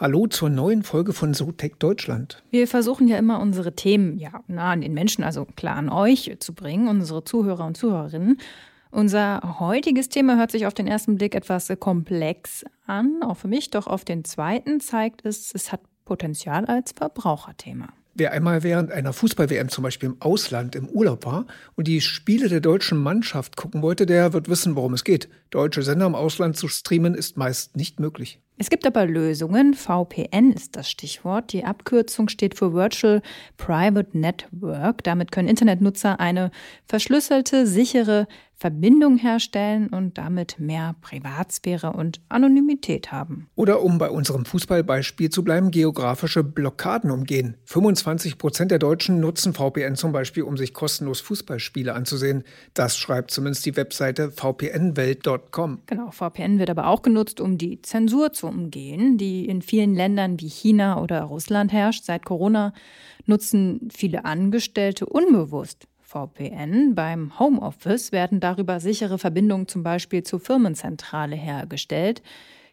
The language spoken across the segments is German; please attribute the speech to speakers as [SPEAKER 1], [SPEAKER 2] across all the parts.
[SPEAKER 1] Hallo zur neuen Folge von SoTech Deutschland.
[SPEAKER 2] Wir versuchen ja immer unsere Themen ja nah an den Menschen, also klar an euch zu bringen, unsere Zuhörer und Zuhörerinnen. Unser heutiges Thema hört sich auf den ersten Blick etwas komplex an, auch für mich, doch auf den zweiten zeigt es, es hat Potenzial als Verbraucherthema.
[SPEAKER 1] Wer einmal während einer Fußball-WM zum Beispiel im Ausland im Urlaub war und die Spiele der deutschen Mannschaft gucken wollte, der wird wissen, worum es geht. Deutsche Sender im Ausland zu streamen ist meist nicht möglich.
[SPEAKER 2] Es gibt aber Lösungen. VPN ist das Stichwort. Die Abkürzung steht für Virtual Private Network. Damit können Internetnutzer eine verschlüsselte, sichere Verbindung herstellen und damit mehr Privatsphäre und Anonymität haben.
[SPEAKER 1] Oder um bei unserem Fußballbeispiel zu bleiben, geografische Blockaden umgehen. 25 Prozent der Deutschen nutzen VPN zum Beispiel, um sich kostenlos Fußballspiele anzusehen. Das schreibt zumindest die Webseite vpnwelt.com.
[SPEAKER 2] Genau, VPN wird aber auch genutzt, um die Zensur zu umgehen, die in vielen Ländern wie China oder Russland herrscht. Seit Corona nutzen viele Angestellte unbewusst VPN. Beim Homeoffice werden darüber sichere Verbindungen zum Beispiel zur Firmenzentrale hergestellt.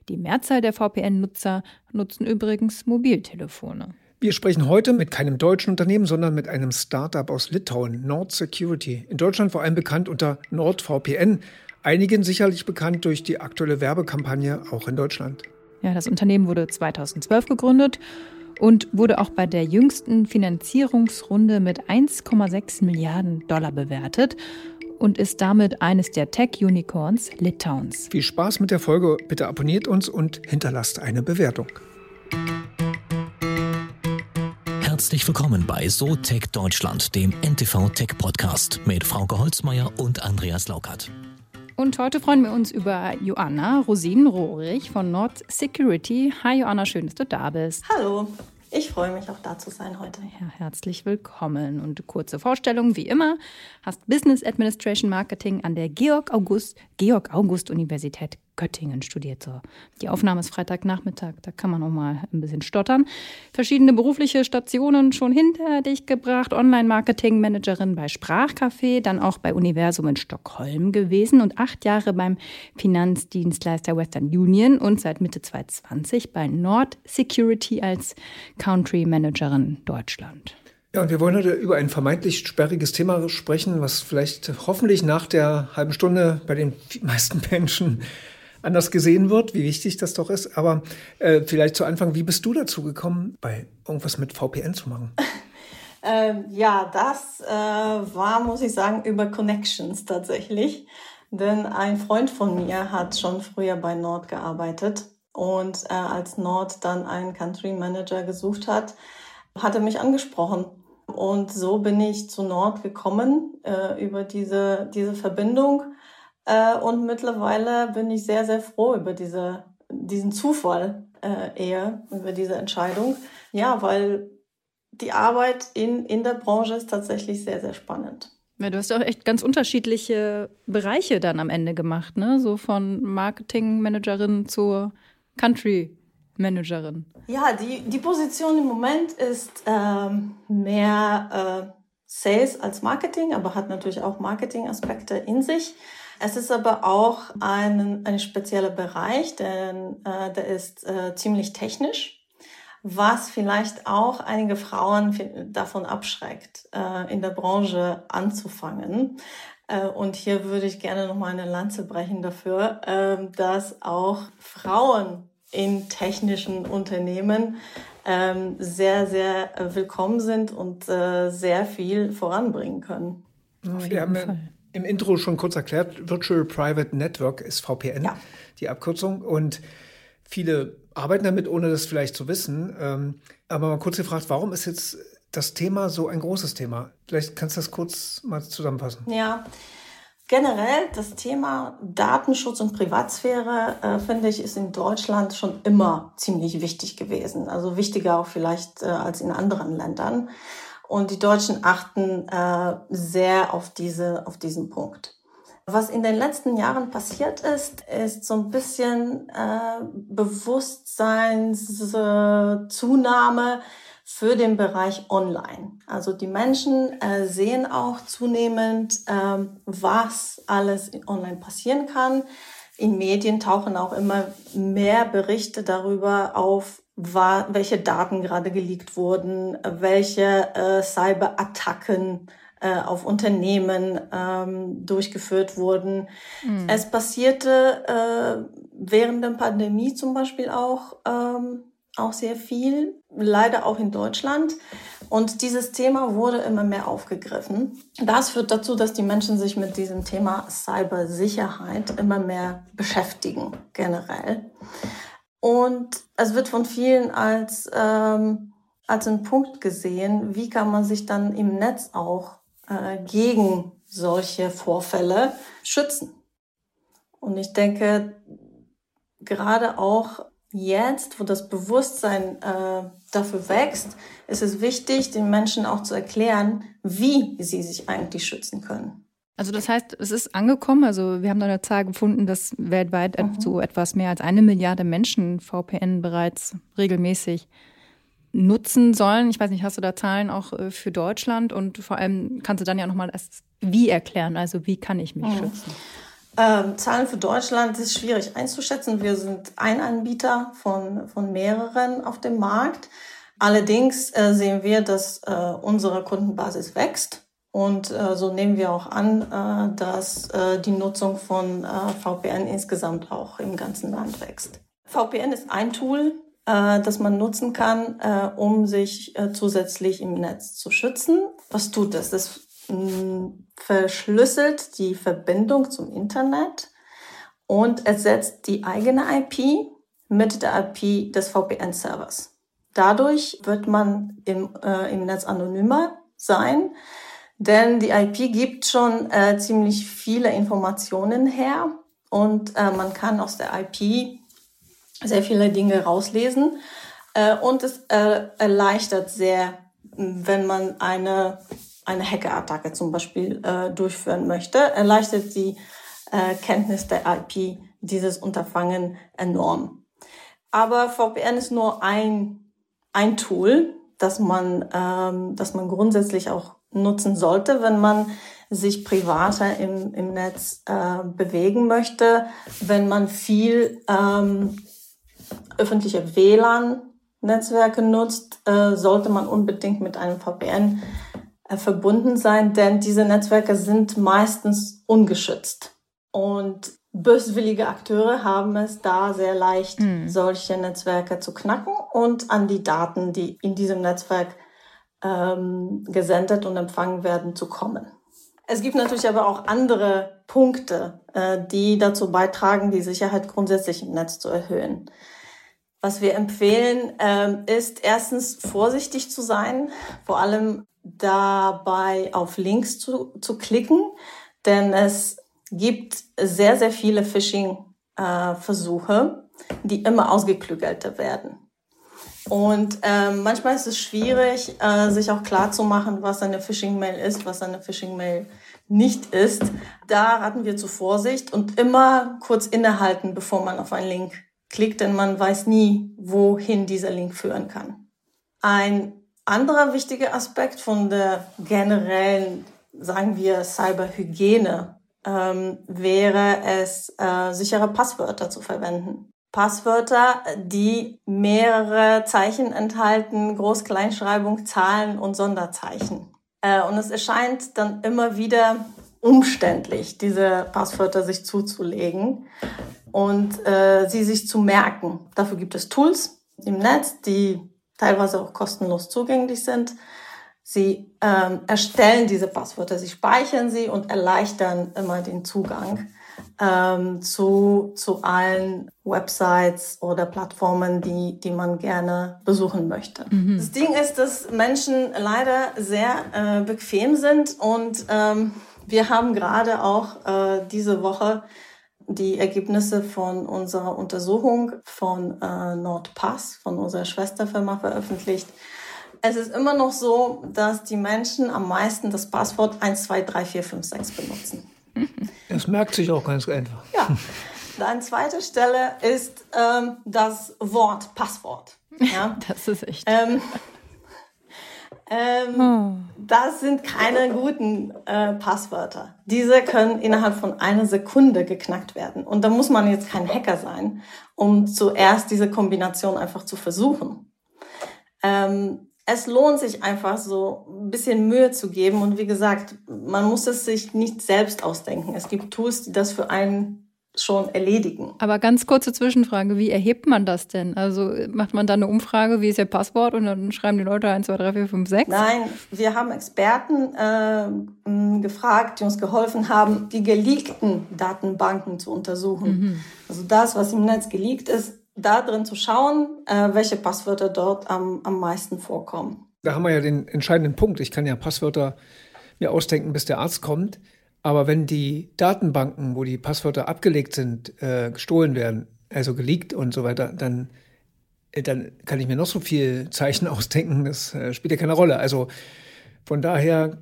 [SPEAKER 2] Die Mehrzahl der VPN-Nutzer nutzen übrigens Mobiltelefone.
[SPEAKER 1] Wir sprechen heute mit keinem deutschen Unternehmen, sondern mit einem Startup aus Litauen, Nord Security. In Deutschland vor allem bekannt unter NordVPN. Einigen sicherlich bekannt durch die aktuelle Werbekampagne auch in Deutschland.
[SPEAKER 2] Ja, das Unternehmen wurde 2012 gegründet und wurde auch bei der jüngsten Finanzierungsrunde mit 1,6 Milliarden Dollar bewertet und ist damit eines der Tech-Unicorns Litauens.
[SPEAKER 1] Viel Spaß mit der Folge. Bitte abonniert uns und hinterlasst eine Bewertung.
[SPEAKER 3] Herzlich willkommen bei So Tech Deutschland, dem NTV Tech Podcast mit Frauke Holzmeier und Andreas Laukert.
[SPEAKER 2] Und heute freuen wir uns über Joanna Rosin-Rohrig von Nord Security. Hi Joanna, schön, dass du da bist.
[SPEAKER 4] Hallo. Ich freue mich auch da zu sein heute.
[SPEAKER 2] Ja, herzlich willkommen und kurze Vorstellung wie immer. Hast Business Administration Marketing an der Georg August Georg August Universität Göttingen studiert. So. Die Aufnahme ist Freitagnachmittag, da kann man auch mal ein bisschen stottern. Verschiedene berufliche Stationen schon hinter dich gebracht. Online-Marketing-Managerin bei Sprachcafé, dann auch bei Universum in Stockholm gewesen und acht Jahre beim Finanzdienstleister Western Union und seit Mitte 2020 bei Nord Security als Country Managerin Deutschland.
[SPEAKER 1] Ja, und wir wollen heute über ein vermeintlich sperriges Thema sprechen, was vielleicht hoffentlich nach der halben Stunde bei den meisten Menschen anders gesehen wird, wie wichtig das doch ist. Aber äh, vielleicht zu Anfang, wie bist du dazu gekommen, bei irgendwas mit VPN zu machen?
[SPEAKER 4] ähm, ja, das äh, war, muss ich sagen, über Connections tatsächlich. Denn ein Freund von mir hat schon früher bei Nord gearbeitet und äh, als Nord dann einen Country Manager gesucht hat, hat er mich angesprochen. Und so bin ich zu Nord gekommen äh, über diese, diese Verbindung äh, und mittlerweile bin ich sehr, sehr froh über diese, diesen Zufall äh, eher, über diese Entscheidung. Ja, weil die Arbeit in, in der Branche ist tatsächlich sehr, sehr spannend.
[SPEAKER 2] Ja, du hast auch echt ganz unterschiedliche Bereiche dann am Ende gemacht, ne? So von Marketingmanagerin zur Country Managerin.
[SPEAKER 4] Ja, die, die Position im Moment ist ähm, mehr äh, Sales als Marketing, aber hat natürlich auch Marketing-Aspekte in sich. Es ist aber auch ein, ein spezieller Bereich, denn äh, der ist äh, ziemlich technisch, was vielleicht auch einige Frauen davon abschreckt, äh, in der Branche anzufangen. Äh, und hier würde ich gerne noch mal eine Lanze brechen dafür, äh, dass auch Frauen in technischen Unternehmen ähm, sehr, sehr willkommen sind und äh, sehr viel voranbringen können.
[SPEAKER 1] Wir haben im Intro schon kurz erklärt, Virtual Private Network ist VPN, ja. die Abkürzung. Und viele arbeiten damit, ohne das vielleicht zu wissen. Ähm, aber mal kurz gefragt, warum ist jetzt das Thema so ein großes Thema? Vielleicht kannst du das kurz mal zusammenfassen.
[SPEAKER 4] Ja, generell das Thema Datenschutz und Privatsphäre, äh, finde ich, ist in Deutschland schon immer ziemlich wichtig gewesen. Also wichtiger auch vielleicht äh, als in anderen Ländern. Und die Deutschen achten äh, sehr auf, diese, auf diesen Punkt. Was in den letzten Jahren passiert ist, ist so ein bisschen äh, Bewusstseinszunahme für den Bereich Online. Also die Menschen äh, sehen auch zunehmend, äh, was alles online passieren kann. In Medien tauchen auch immer mehr Berichte darüber auf, war, welche Daten gerade geleakt wurden, welche äh, Cyberattacken äh, auf Unternehmen ähm, durchgeführt wurden. Mhm. Es passierte äh, während der Pandemie zum Beispiel auch, ähm, auch sehr viel, leider auch in Deutschland. Und dieses Thema wurde immer mehr aufgegriffen. Das führt dazu, dass die Menschen sich mit diesem Thema Cybersicherheit immer mehr beschäftigen, generell. Und es wird von vielen als, ähm, als ein Punkt gesehen, wie kann man sich dann im Netz auch äh, gegen solche Vorfälle schützen. Und ich denke, gerade auch jetzt, wo das Bewusstsein äh, dafür wächst, ist es wichtig, den Menschen auch zu erklären, wie sie sich eigentlich schützen können.
[SPEAKER 2] Also das heißt, es ist angekommen. Also wir haben da eine Zahl gefunden, dass weltweit mhm. so etwas mehr als eine Milliarde Menschen VPN bereits regelmäßig nutzen sollen. Ich weiß nicht, hast du da Zahlen auch äh, für Deutschland? Und vor allem kannst du dann ja nochmal das Wie erklären. Also wie kann ich mich mhm. schützen?
[SPEAKER 4] Ähm, Zahlen für Deutschland ist schwierig einzuschätzen. Wir sind ein Anbieter von, von mehreren auf dem Markt. Allerdings äh, sehen wir, dass äh, unsere Kundenbasis wächst. Und äh, so nehmen wir auch an, äh, dass äh, die Nutzung von äh, VPN insgesamt auch im ganzen Land wächst. VPN ist ein Tool, äh, das man nutzen kann, äh, um sich äh, zusätzlich im Netz zu schützen. Was tut das? Das verschlüsselt die Verbindung zum Internet und ersetzt die eigene IP mit der IP des VPN-Servers. Dadurch wird man im, äh, im Netz anonymer sein, denn die IP gibt schon äh, ziemlich viele Informationen her und äh, man kann aus der IP sehr viele Dinge rauslesen äh, und es äh, erleichtert sehr, wenn man eine eine Hackerattacke zum Beispiel äh, durchführen möchte, erleichtert die äh, Kenntnis der IP dieses Unterfangen enorm. Aber VPN ist nur ein, ein Tool, das man, ähm, das man grundsätzlich auch nutzen sollte, wenn man sich privater im, im Netz äh, bewegen möchte, wenn man viel ähm, öffentliche WLAN-Netzwerke nutzt, äh, sollte man unbedingt mit einem VPN äh, verbunden sein, denn diese Netzwerke sind meistens ungeschützt. Und böswillige Akteure haben es da sehr leicht, mhm. solche Netzwerke zu knacken und an die Daten, die in diesem Netzwerk ähm, gesendet und empfangen werden, zu kommen. Es gibt natürlich aber auch andere Punkte, äh, die dazu beitragen, die Sicherheit grundsätzlich im Netz zu erhöhen. Was wir empfehlen, ähm, ist erstens vorsichtig zu sein, vor allem dabei auf Links zu, zu klicken, denn es gibt sehr, sehr viele Phishing-Versuche, äh, die immer ausgeklügelter werden. Und äh, manchmal ist es schwierig, äh, sich auch klar zu machen, was eine Phishing-Mail ist, was eine Phishing-Mail nicht ist. Da raten wir zu Vorsicht und immer kurz innehalten, bevor man auf einen Link klickt, denn man weiß nie, wohin dieser Link führen kann. Ein anderer wichtiger Aspekt von der generellen, sagen wir, Cyberhygiene ähm, wäre es, äh, sichere Passwörter zu verwenden. Passwörter, die mehrere Zeichen enthalten, Groß-Kleinschreibung, Zahlen und Sonderzeichen. Äh, und es erscheint dann immer wieder umständlich, diese Passwörter sich zuzulegen und äh, sie sich zu merken. Dafür gibt es Tools im Netz, die teilweise auch kostenlos zugänglich sind. Sie ähm, erstellen diese Passwörter, sie speichern sie und erleichtern immer den Zugang ähm, zu, zu allen Websites oder Plattformen, die, die man gerne besuchen möchte. Mhm. Das Ding ist, dass Menschen leider sehr äh, bequem sind und ähm, wir haben gerade auch äh, diese Woche die Ergebnisse von unserer Untersuchung von äh, NordPass, von unserer Schwesterfirma, veröffentlicht. Es ist immer noch so, dass die Menschen am meisten das Passwort 1, 2, 3, 4, 5, 6 benutzen.
[SPEAKER 1] Das merkt sich auch ganz einfach.
[SPEAKER 4] Ja. An zweiter Stelle ist ähm, das Wort Passwort. Ja?
[SPEAKER 2] Das ist echt.
[SPEAKER 4] Ähm, Ähm, oh. Das sind keine guten äh, Passwörter. Diese können innerhalb von einer Sekunde geknackt werden. Und da muss man jetzt kein Hacker sein, um zuerst diese Kombination einfach zu versuchen. Ähm, es lohnt sich einfach so ein bisschen Mühe zu geben. Und wie gesagt, man muss es sich nicht selbst ausdenken. Es gibt Tools, die das für einen schon erledigen.
[SPEAKER 2] Aber ganz kurze Zwischenfrage, wie erhebt man das denn? Also macht man dann eine Umfrage, wie ist Ihr Passwort und dann schreiben die Leute 1, 2, 3, 4, 5, 6?
[SPEAKER 4] Nein, wir haben Experten äh, gefragt, die uns geholfen haben, die geleakten Datenbanken zu untersuchen. Mhm. Also das, was im Netz geleakt ist, da drin zu schauen, äh, welche Passwörter dort am, am meisten vorkommen.
[SPEAKER 1] Da haben wir ja den entscheidenden Punkt. Ich kann ja Passwörter mir ausdenken, bis der Arzt kommt. Aber wenn die Datenbanken, wo die Passwörter abgelegt sind, äh, gestohlen werden, also geleakt und so weiter, dann, äh, dann kann ich mir noch so viel Zeichen ausdenken. Das äh, spielt ja keine Rolle. Also von daher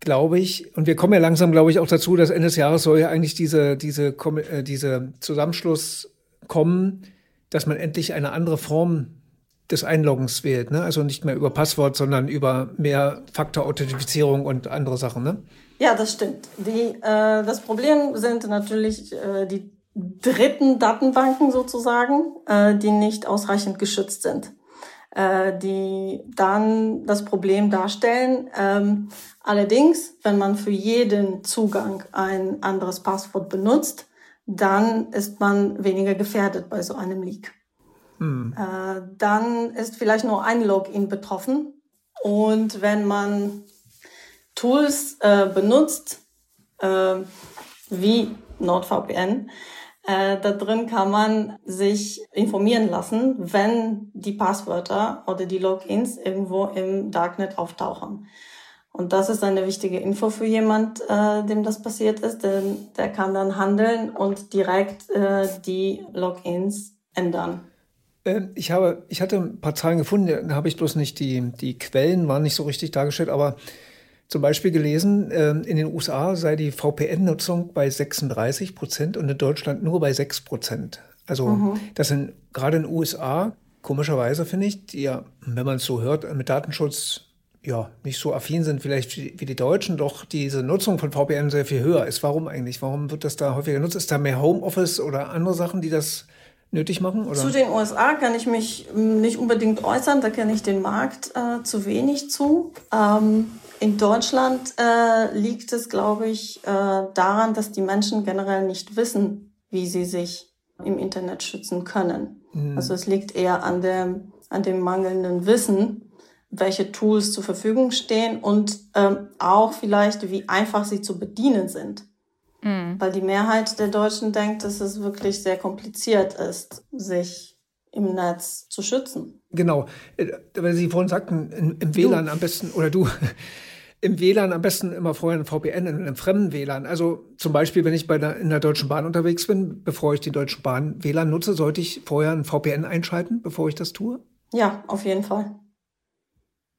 [SPEAKER 1] glaube ich, und wir kommen ja langsam, glaube ich, auch dazu, dass Ende des Jahres soll ja eigentlich diese, diese, äh, diese Zusammenschluss kommen, dass man endlich eine andere Form des Einloggens wählt. Ne? Also nicht mehr über Passwort, sondern über mehr Faktor-Authentifizierung und andere Sachen. Ne?
[SPEAKER 4] Ja, das stimmt. Die, äh, das Problem sind natürlich äh, die dritten Datenbanken sozusagen, äh, die nicht ausreichend geschützt sind, äh, die dann das Problem darstellen. Ähm, allerdings, wenn man für jeden Zugang ein anderes Passwort benutzt, dann ist man weniger gefährdet bei so einem Leak. Hm. Äh, dann ist vielleicht nur ein Login betroffen. Und wenn man Tools äh, benutzt, äh, wie NordVPN, äh, da drin kann man sich informieren lassen, wenn die Passwörter oder die Logins irgendwo im Darknet auftauchen. Und das ist eine wichtige Info für jemand, äh, dem das passiert ist, denn der kann dann handeln und direkt äh, die Logins ändern.
[SPEAKER 1] Ähm, ich habe, ich hatte ein paar Zahlen gefunden, da habe ich bloß nicht die, die Quellen waren nicht so richtig dargestellt, aber zum Beispiel gelesen, ähm, in den USA sei die VPN-Nutzung bei 36 Prozent und in Deutschland nur bei 6 Prozent. Also mhm. das sind gerade in den USA, komischerweise finde ich, die ja, wenn man es so hört, mit Datenschutz ja nicht so affin sind vielleicht wie die Deutschen, doch diese Nutzung von VPN sehr viel höher ist. Warum eigentlich? Warum wird das da häufiger genutzt? Ist da mehr Homeoffice oder andere Sachen, die das nötig machen? Oder?
[SPEAKER 4] Zu den USA kann ich mich nicht unbedingt äußern, da kenne ich den Markt äh, zu wenig zu. Ähm, in Deutschland äh, liegt es, glaube ich, äh, daran, dass die Menschen generell nicht wissen, wie sie sich im Internet schützen können. Mhm. Also es liegt eher an dem, an dem mangelnden Wissen, welche Tools zur Verfügung stehen und ähm, auch vielleicht, wie einfach sie zu bedienen sind. Mhm. Weil die Mehrheit der Deutschen denkt, dass es wirklich sehr kompliziert ist, sich im Netz zu schützen.
[SPEAKER 1] Genau, äh, weil Sie vorhin sagten, im WLAN du. am besten, oder du, im WLAN am besten immer vorher ein VPN in einem fremden WLAN. Also zum Beispiel, wenn ich bei der, in der Deutschen Bahn unterwegs bin, bevor ich die Deutschen Bahn WLAN nutze, sollte ich vorher ein VPN einschalten, bevor ich das tue?
[SPEAKER 4] Ja, auf jeden Fall.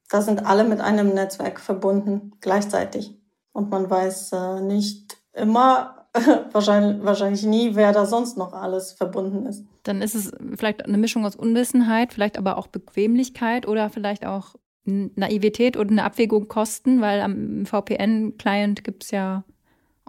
[SPEAKER 4] Da sind alle mit einem Netzwerk verbunden gleichzeitig. Und man weiß äh, nicht immer, wahrscheinlich, wahrscheinlich nie, wer da sonst noch alles verbunden ist.
[SPEAKER 2] Dann ist es vielleicht eine Mischung aus Unwissenheit, vielleicht aber auch Bequemlichkeit oder vielleicht auch Naivität und eine Abwägung Kosten, weil am VPN-Client gibt es ja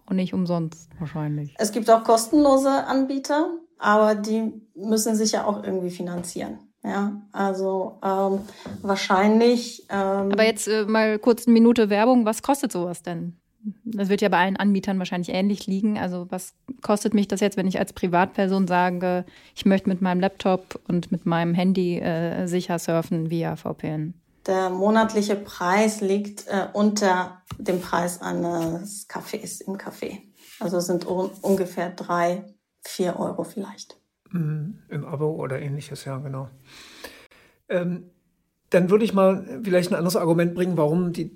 [SPEAKER 2] auch nicht umsonst wahrscheinlich.
[SPEAKER 4] Es gibt auch kostenlose Anbieter, aber die müssen sich ja auch irgendwie finanzieren. Ja, also ähm, wahrscheinlich. Ähm,
[SPEAKER 2] aber jetzt äh, mal kurz eine Minute Werbung. Was kostet sowas denn? Das wird ja bei allen Anbietern wahrscheinlich ähnlich liegen. Also was kostet mich das jetzt, wenn ich als Privatperson sage, ich möchte mit meinem Laptop und mit meinem Handy äh, sicher surfen via VPN?
[SPEAKER 4] Der monatliche Preis liegt äh, unter dem Preis eines Cafés im Café. Also sind un ungefähr drei, vier Euro vielleicht.
[SPEAKER 1] Mhm, Im Abo oder ähnliches, ja, genau. Ähm, dann würde ich mal vielleicht ein anderes Argument bringen, warum die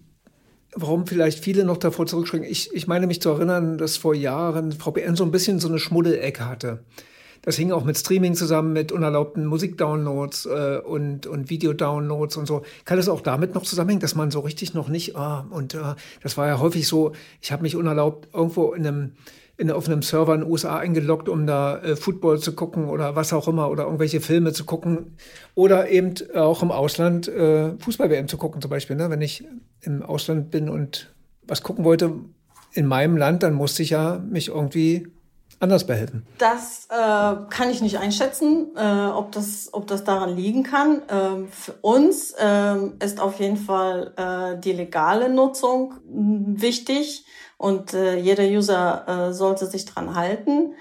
[SPEAKER 1] warum vielleicht viele noch davor zurückschrecken. Ich, ich meine mich zu erinnern, dass vor Jahren VPN so ein bisschen so eine Schmuddelecke hatte. Das hing auch mit Streaming zusammen, mit unerlaubten Musikdownloads äh, und, und Videodownloads und so. Kann das auch damit noch zusammenhängen, dass man so richtig noch nicht, ah, und äh, das war ja häufig so, ich habe mich unerlaubt irgendwo in einem in, auf einem Server in den USA eingeloggt, um da äh, Football zu gucken oder was auch immer oder irgendwelche Filme zu gucken oder eben auch im Ausland äh, Fußball-WM zu gucken zum Beispiel. Ne? Wenn ich im Ausland bin und was gucken wollte in meinem Land, dann musste ich ja mich irgendwie anders behelfen?
[SPEAKER 4] Das äh, kann ich nicht einschätzen, äh, ob, das, ob das daran liegen kann. Ähm, für uns ähm, ist auf jeden Fall äh, die legale Nutzung wichtig und äh, jeder User äh, sollte sich dran halten.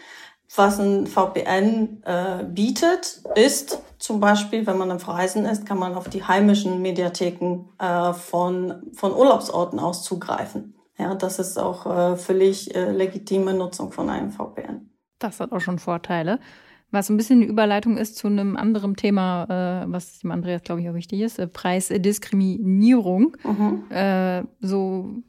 [SPEAKER 4] Was ein VPN äh, bietet, ist zum Beispiel, wenn man auf Reisen ist, kann man auf die heimischen Mediatheken äh, von, von Urlaubsorten aus zugreifen. Ja, das ist auch äh, völlig äh, legitime Nutzung von einem VPN.
[SPEAKER 2] Das hat auch schon Vorteile. Was ein bisschen eine Überleitung ist zu einem anderen Thema, äh, was dem Andreas, glaube ich, auch wichtig ist, äh, Preisdiskriminierung. Mhm. Äh, so,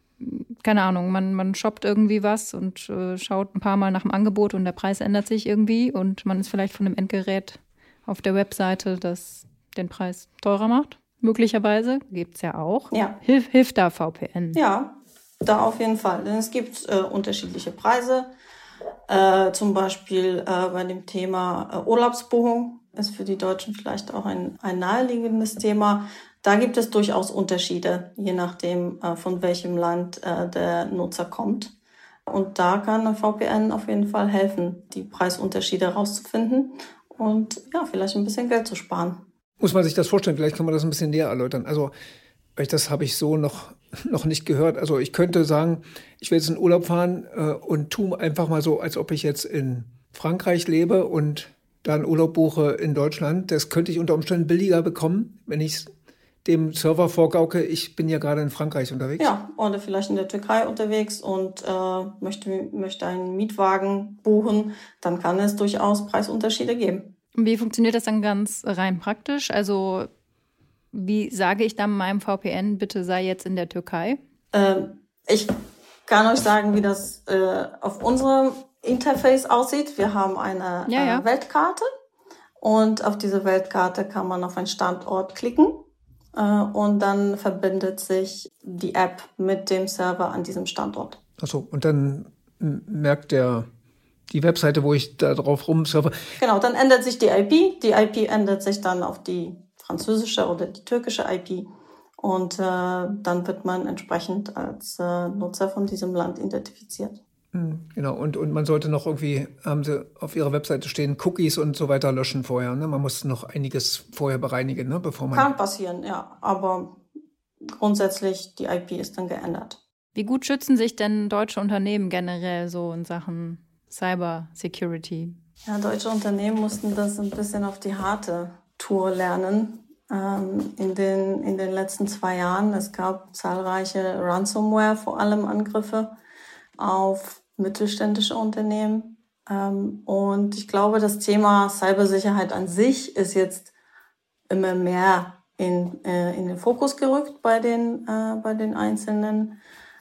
[SPEAKER 2] keine Ahnung, man, man shoppt irgendwie was und äh, schaut ein paar Mal nach dem Angebot und der Preis ändert sich irgendwie und man ist vielleicht von dem Endgerät auf der Webseite, das den Preis teurer macht. Möglicherweise gibt es ja auch.
[SPEAKER 4] Ja.
[SPEAKER 2] Hilf, hilft da VPN?
[SPEAKER 4] Ja, da auf jeden Fall, denn es gibt äh, unterschiedliche Preise. Äh, zum Beispiel äh, bei dem Thema äh, Urlaubsbuchung ist für die Deutschen vielleicht auch ein, ein naheliegendes Thema. Da gibt es durchaus Unterschiede, je nachdem, äh, von welchem Land äh, der Nutzer kommt. Und da kann VPN auf jeden Fall helfen, die Preisunterschiede herauszufinden und ja, vielleicht ein bisschen Geld zu sparen.
[SPEAKER 1] Muss man sich das vorstellen? Vielleicht kann man das ein bisschen näher erläutern. Also das habe ich so noch, noch nicht gehört. Also ich könnte sagen, ich will jetzt in Urlaub fahren äh, und tu einfach mal so, als ob ich jetzt in Frankreich lebe und dann Urlaub buche in Deutschland. Das könnte ich unter Umständen billiger bekommen, wenn ich dem Server vorgauke, ich bin ja gerade in Frankreich unterwegs.
[SPEAKER 4] Ja, oder vielleicht in der Türkei unterwegs und äh, möchte, möchte einen Mietwagen buchen, dann kann es durchaus Preisunterschiede geben.
[SPEAKER 2] Wie funktioniert das dann ganz rein praktisch? Also wie sage ich dann meinem VPN, bitte sei jetzt in der Türkei?
[SPEAKER 4] Ähm, ich kann euch sagen, wie das äh, auf unserem Interface aussieht. Wir haben eine ja, ja. Äh, Weltkarte und auf diese Weltkarte kann man auf einen Standort klicken und dann verbindet sich die App mit dem Server an diesem Standort.
[SPEAKER 1] Achso, und dann merkt der die Webseite, wo ich da drauf rumsurfe.
[SPEAKER 4] Genau, dann ändert sich die IP. Die IP ändert sich dann auf die französische oder die türkische IP. Und äh, dann wird man entsprechend als äh, Nutzer von diesem Land identifiziert.
[SPEAKER 1] Hm, genau, und, und man sollte noch irgendwie, haben sie auf ihrer Webseite stehen, Cookies und so weiter löschen vorher. Ne? Man muss noch einiges vorher bereinigen, ne? bevor man.
[SPEAKER 4] Kann passieren, ja. Aber grundsätzlich, die IP ist dann geändert.
[SPEAKER 2] Wie gut schützen sich denn deutsche Unternehmen generell so in Sachen Cyber Security?
[SPEAKER 4] Ja, deutsche Unternehmen mussten das ein bisschen auf die harte Tour lernen ähm, in, den, in den letzten zwei Jahren. Es gab zahlreiche Ransomware, vor allem Angriffe auf mittelständische Unternehmen. Ähm, und ich glaube, das Thema Cybersicherheit an sich ist jetzt immer mehr in, äh, in den Fokus gerückt bei den, äh, bei den einzelnen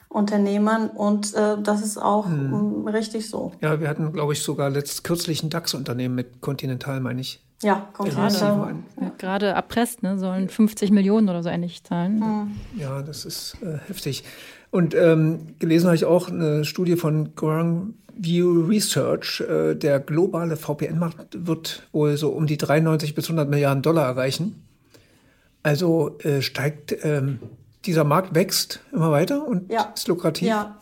[SPEAKER 4] Unternehmern und äh, das ist auch hm. richtig so.
[SPEAKER 1] Ja, wir hatten, glaube ich, sogar letzt kürzlich ein DAX-Unternehmen mit Continental, meine ich.
[SPEAKER 4] Ja,
[SPEAKER 2] Continental. Gerade, gerade erpresst, ne, sollen 50 Millionen oder so ähnlich zahlen. Hm.
[SPEAKER 1] Ja, das ist äh, heftig. Und ähm, gelesen habe ich auch eine Studie von Grand View Research. Äh, der globale VPN-Markt wird wohl so um die 93 bis 100 Milliarden Dollar erreichen. Also äh, steigt ähm, dieser Markt wächst immer weiter und ja. ist lukrativ.
[SPEAKER 4] Ja,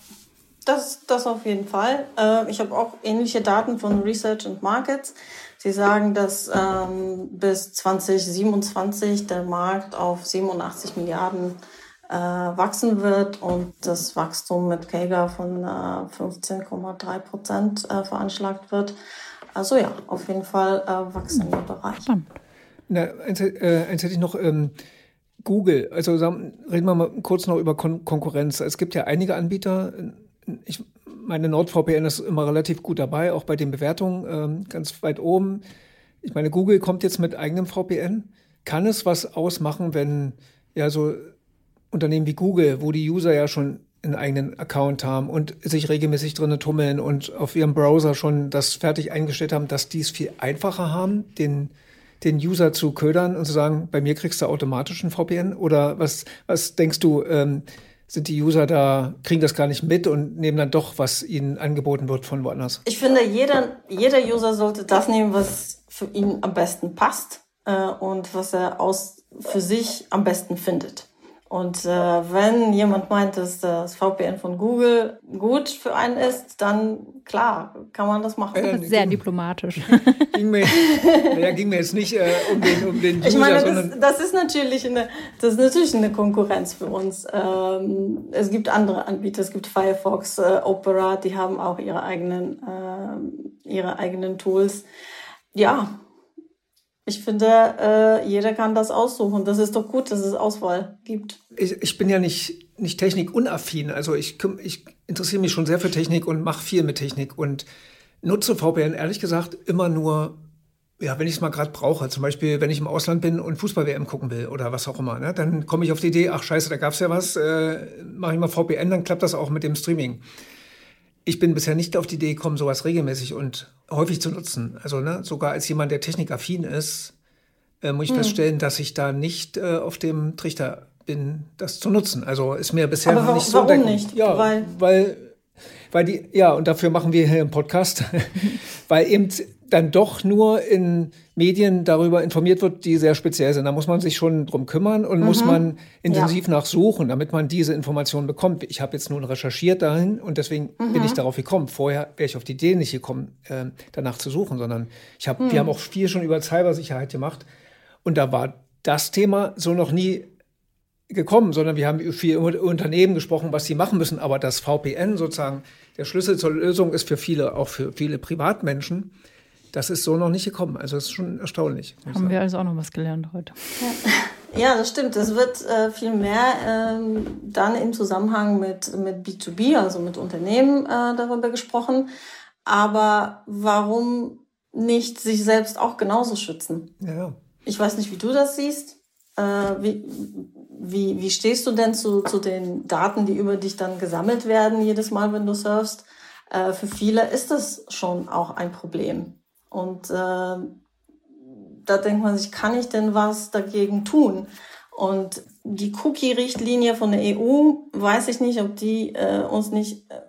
[SPEAKER 4] das, das auf jeden Fall. Äh, ich habe auch ähnliche Daten von Research and Markets. Sie sagen, dass ähm, bis 2027 der Markt auf 87 Milliarden äh, wachsen wird und das Wachstum mit KEGA von äh, 15,3 Prozent äh, veranschlagt wird. Also ja, auf jeden Fall äh, wachsender Bereich.
[SPEAKER 1] Na, eins, äh, eins hätte ich noch. Ähm, Google, also reden wir mal kurz noch über Kon Konkurrenz. Es gibt ja einige Anbieter. Ich meine, NordVPN ist immer relativ gut dabei, auch bei den Bewertungen ähm, ganz weit oben. Ich meine, Google kommt jetzt mit eigenem VPN. Kann es was ausmachen, wenn ja so Unternehmen wie Google, wo die User ja schon einen eigenen Account haben und sich regelmäßig drinnen tummeln und auf ihrem Browser schon das fertig eingestellt haben, dass die es viel einfacher haben, den den User zu ködern und zu sagen, bei mir kriegst du automatisch ein VPN? Oder was, was denkst du, ähm, sind die User da, kriegen das gar nicht mit und nehmen dann doch, was ihnen angeboten wird von woanders?
[SPEAKER 4] Ich finde, jeder, jeder User sollte das nehmen, was für ihn am besten passt äh, und was er aus für sich am besten findet. Und äh, wenn jemand meint, dass das VPN von Google gut für einen ist, dann klar, kann man das machen.
[SPEAKER 2] Das ist sehr diplomatisch.
[SPEAKER 1] Ging mir, ja, ging mir jetzt nicht äh, um den, um den
[SPEAKER 4] User, Ich meine, das, das, ist natürlich eine, das ist natürlich eine Konkurrenz für uns. Ähm, es gibt andere Anbieter, es gibt Firefox, äh, Opera, die haben auch ihre eigenen, äh, ihre eigenen Tools. Ja, ich finde, äh, jeder kann das aussuchen. Das ist doch gut, dass es Auswahl gibt.
[SPEAKER 1] Ich, ich bin ja nicht, nicht technikunaffin. Also ich, ich interessiere mich schon sehr für Technik und mache viel mit Technik und nutze VPN ehrlich gesagt immer nur, ja, wenn ich es mal gerade brauche. Zum Beispiel, wenn ich im Ausland bin und Fußball-WM gucken will oder was auch immer. Ne? Dann komme ich auf die Idee, ach scheiße, da gab es ja was, äh, mache ich mal VPN, dann klappt das auch mit dem Streaming ich bin bisher nicht auf die Idee gekommen, sowas regelmäßig und häufig zu nutzen. Also ne, sogar als jemand, der technikaffin ist, äh, muss ich hm. feststellen, dass ich da nicht äh, auf dem Trichter bin, das zu nutzen. Also ist mir bisher
[SPEAKER 4] Aber
[SPEAKER 1] noch nicht
[SPEAKER 4] so.
[SPEAKER 1] Warum
[SPEAKER 4] nicht?
[SPEAKER 1] Ja, weil, weil, weil die, ja, und dafür machen wir hier einen Podcast, weil eben dann doch nur in Medien darüber informiert wird, die sehr speziell sind. Da muss man sich schon drum kümmern und mhm. muss man intensiv ja. nachsuchen, damit man diese Informationen bekommt. Ich habe jetzt nun recherchiert dahin und deswegen mhm. bin ich darauf gekommen. Vorher wäre ich auf die Idee nicht gekommen, äh, danach zu suchen, sondern ich habe, mhm. wir haben auch viel schon über Cybersicherheit gemacht und da war das Thema so noch nie gekommen, sondern wir haben viel über Unternehmen gesprochen, was sie machen müssen. Aber das VPN sozusagen, der Schlüssel zur Lösung ist für viele, auch für viele Privatmenschen, das ist so noch nicht gekommen. Also das ist schon erstaunlich.
[SPEAKER 2] Haben wir also auch noch was gelernt heute.
[SPEAKER 4] Ja, ja das stimmt. Das wird äh, viel mehr ähm, dann im Zusammenhang mit, mit B2B, also mit Unternehmen äh, darüber gesprochen. Aber warum nicht sich selbst auch genauso schützen?
[SPEAKER 1] Ja.
[SPEAKER 4] Ich weiß nicht, wie du das siehst. Äh, wie, wie, wie stehst du denn zu, zu den Daten, die über dich dann gesammelt werden, jedes Mal, wenn du surfst? Äh, für viele ist das schon auch ein Problem. Und äh, da denkt man sich, kann ich denn was dagegen tun? Und die Cookie-Richtlinie von der EU, weiß ich nicht, ob die äh, uns nicht äh,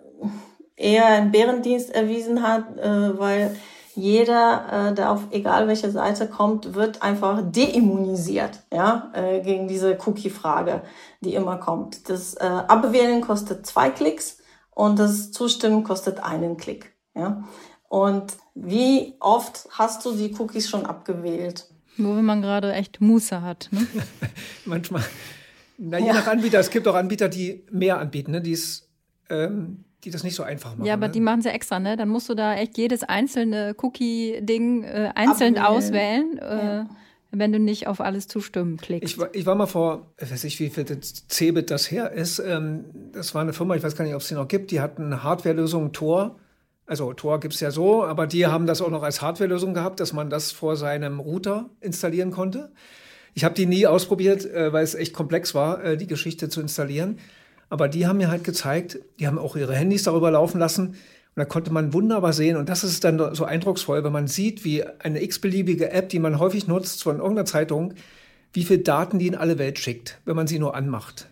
[SPEAKER 4] eher einen Bärendienst erwiesen hat, äh, weil jeder, äh, der auf egal welche Seite kommt, wird einfach deimmunisiert, ja, äh, gegen diese Cookie-Frage, die immer kommt. Das äh, Abwählen kostet zwei Klicks und das Zustimmen kostet einen Klick, ja. Und wie oft hast du die Cookies schon abgewählt?
[SPEAKER 2] Nur wenn man gerade echt Muße hat. Ne?
[SPEAKER 1] Manchmal. Na, je ja. nach Anbieter. Es gibt auch Anbieter, die mehr anbieten, ne? die, ist, ähm, die das nicht so einfach machen.
[SPEAKER 2] Ja, aber
[SPEAKER 1] ne?
[SPEAKER 2] die machen sie extra, ne? Dann musst du da echt jedes einzelne Cookie-Ding äh, einzeln Abwählen. auswählen. Äh, Wenn du nicht auf alles zustimmen klickst.
[SPEAKER 1] Ich war, ich war mal vor, ich weiß nicht, wie viel Cebit das her ist. Ähm, das war eine Firma, ich weiß gar nicht, ob es sie noch gibt, die hatten eine Hardware-Lösung Tor also Tor gibt es ja so, aber die haben das auch noch als Hardware-Lösung gehabt, dass man das vor seinem Router installieren konnte. Ich habe die nie ausprobiert, äh, weil es echt komplex war, äh, die Geschichte zu installieren. Aber die haben mir halt gezeigt, die haben auch ihre Handys darüber laufen lassen. Und da konnte man wunderbar sehen, und das ist dann so eindrucksvoll, wenn man sieht, wie eine x-beliebige App, die man häufig nutzt von irgendeiner Zeitung, wie viele Daten die in alle Welt schickt, wenn man sie nur anmacht.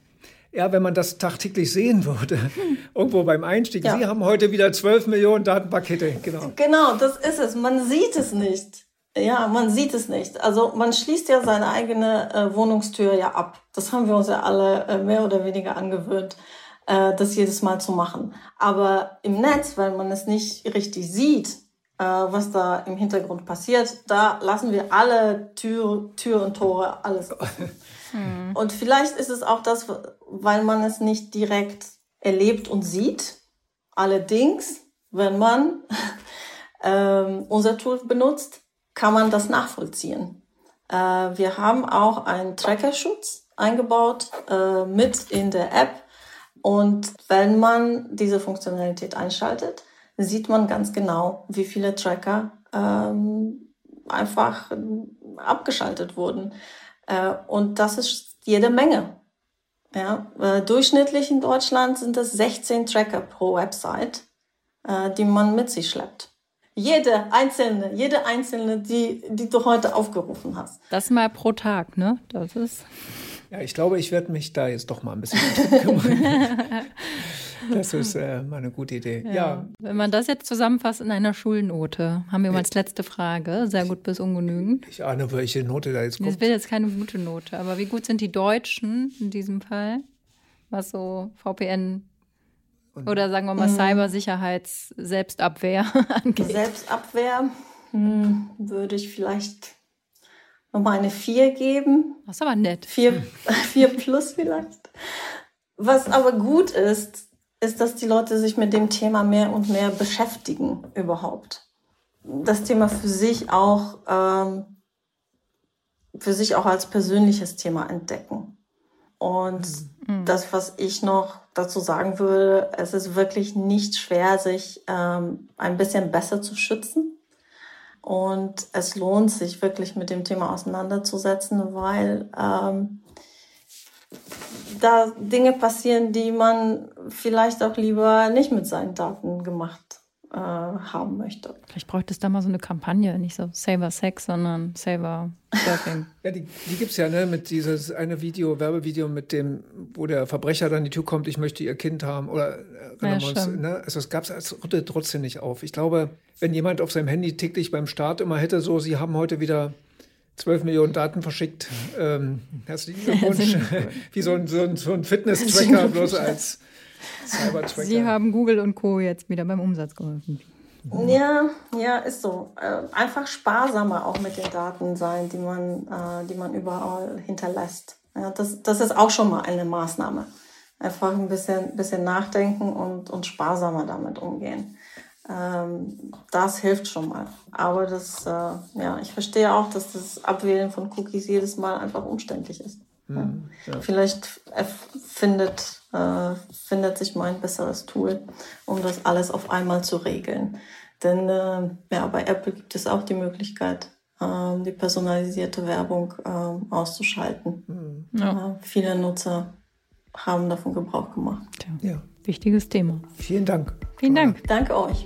[SPEAKER 1] Ja, wenn man das tagtäglich sehen würde, irgendwo beim Einstieg. Ja. Sie haben heute wieder 12 Millionen Datenpakete. Genau.
[SPEAKER 4] Genau, das ist es. Man sieht es nicht. Ja, man sieht es nicht. Also man schließt ja seine eigene äh, Wohnungstür ja ab. Das haben wir uns ja alle äh, mehr oder weniger angewöhnt, äh, das jedes Mal zu machen. Aber im Netz, weil man es nicht richtig sieht, äh, was da im Hintergrund passiert, da lassen wir alle Tür, Tür und Tore alles offen. Mhm. Und vielleicht ist es auch das, weil man es nicht direkt erlebt und sieht. Allerdings, wenn man ähm, unser Tool benutzt, kann man das nachvollziehen. Äh, wir haben auch einen Trackerschutz eingebaut äh, mit in der App. Und wenn man diese Funktionalität einschaltet, sieht man ganz genau, wie viele Tracker ähm, einfach abgeschaltet wurden. Äh, und das ist jede Menge. Ja, äh, durchschnittlich in Deutschland sind es 16 Tracker pro Website, äh, die man mit sich schleppt. Jede einzelne, jede einzelne, die, die du heute aufgerufen hast.
[SPEAKER 2] Das mal pro Tag, ne? Das ist.
[SPEAKER 1] Ja, ich glaube, ich werde mich da jetzt doch mal ein bisschen kümmern. Das ist äh, mal eine gute Idee. Ja. ja.
[SPEAKER 2] Wenn man das jetzt zusammenfasst in einer Schulnote, haben wir mal als letzte Frage. Sehr gut bis ungenügend.
[SPEAKER 1] Ich ahne, welche Note da jetzt kommt.
[SPEAKER 2] Das will jetzt keine gute Note, aber wie gut sind die Deutschen in diesem Fall? Was so VPN oder sagen wir mal mhm. Cybersicherheits-Selbstabwehr
[SPEAKER 4] angeht? Selbstabwehr hm, würde ich vielleicht nochmal eine 4 geben.
[SPEAKER 2] Das ist aber nett.
[SPEAKER 4] 4, 4 plus vielleicht. Was aber gut ist, ist, dass die Leute sich mit dem Thema mehr und mehr beschäftigen überhaupt. Das Thema für sich auch, ähm, für sich auch als persönliches Thema entdecken. Und mhm. das, was ich noch dazu sagen würde, es ist wirklich nicht schwer, sich ähm, ein bisschen besser zu schützen. Und es lohnt sich wirklich mit dem Thema auseinanderzusetzen, weil ähm, da Dinge passieren, die man vielleicht auch lieber nicht mit seinen Daten gemacht äh, haben möchte.
[SPEAKER 2] Vielleicht bräuchte es da mal so eine Kampagne, nicht so Saver Sex, sondern Saver Surfing.
[SPEAKER 1] ja, die, die gibt es ja, ne, mit dieses eine Video, Werbevideo mit dem, wo der Verbrecher dann die Tür kommt, ich möchte ihr Kind haben oder äh, ja, uns, ne? Also es gab es trotzdem nicht auf. Ich glaube, wenn jemand auf seinem Handy täglich beim Start immer hätte, so, sie haben heute wieder 12 Millionen Daten verschickt. Ähm, herzlichen Glückwunsch. Wie so ein, so ein, so ein Fitness-Tracker, bloß als
[SPEAKER 2] Cyber-Tracker. Sie haben Google und Co. jetzt wieder beim Umsatz geholfen.
[SPEAKER 4] Ja, ja, ist so. Äh, einfach sparsamer auch mit den Daten sein, die man, äh, die man überall hinterlässt. Ja, das, das ist auch schon mal eine Maßnahme. Einfach ein bisschen, bisschen nachdenken und, und sparsamer damit umgehen. Ähm, das hilft schon mal. Aber das, äh, ja, ich verstehe auch, dass das Abwählen von Cookies jedes Mal einfach umständlich ist. Mhm, ja. Vielleicht findet, äh, findet sich mal ein besseres Tool, um das alles auf einmal zu regeln. Denn äh, ja, bei Apple gibt es auch die Möglichkeit, äh, die personalisierte Werbung äh, auszuschalten. Mhm. Ja. viele Nutzer haben davon Gebrauch gemacht.
[SPEAKER 2] Ja. Wichtiges Thema.
[SPEAKER 1] Vielen Dank.
[SPEAKER 2] Vielen Dank.
[SPEAKER 4] Danke euch.